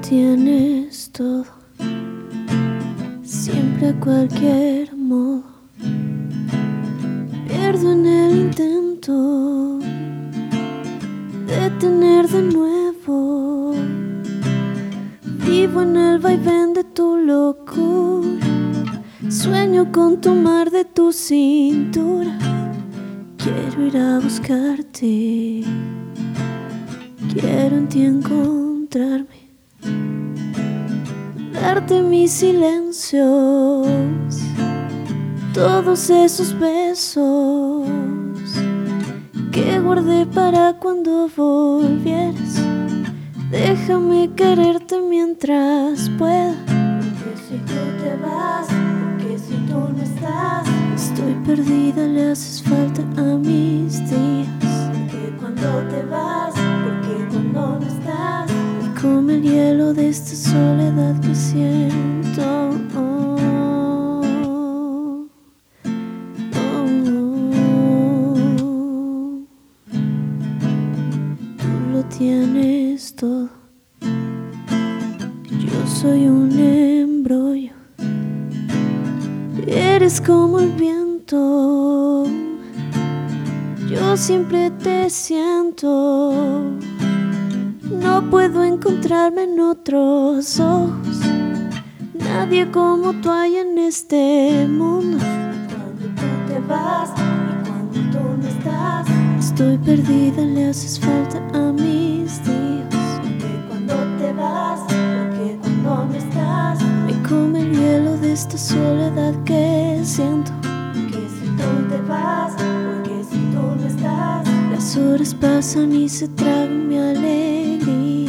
tienes todo, siempre a cualquier modo. Pierdo en el intento de tener de nuevo. Vivo en el vaivén de tu locura. Sueño con tomar de tu cintura. Quiero ir a buscarte. Quiero en ti encontrarme darte mis silencios, todos esos besos que guardé para cuando volvieras. Déjame quererte mientras pueda. Porque si tú te vas, porque si tú no estás, estoy perdida, le haces tienes todo. Yo soy un embrollo. Eres como el viento. Yo siempre te siento. No puedo encontrarme en otros ojos. Nadie como tú hay en este mundo. Cuando tú te vas y cuando tú no estás, estoy perdida, le haces falta a esta soledad que siento. Que si tú te vas, porque si tú no estás, las horas pasan y se tragan mi alegría.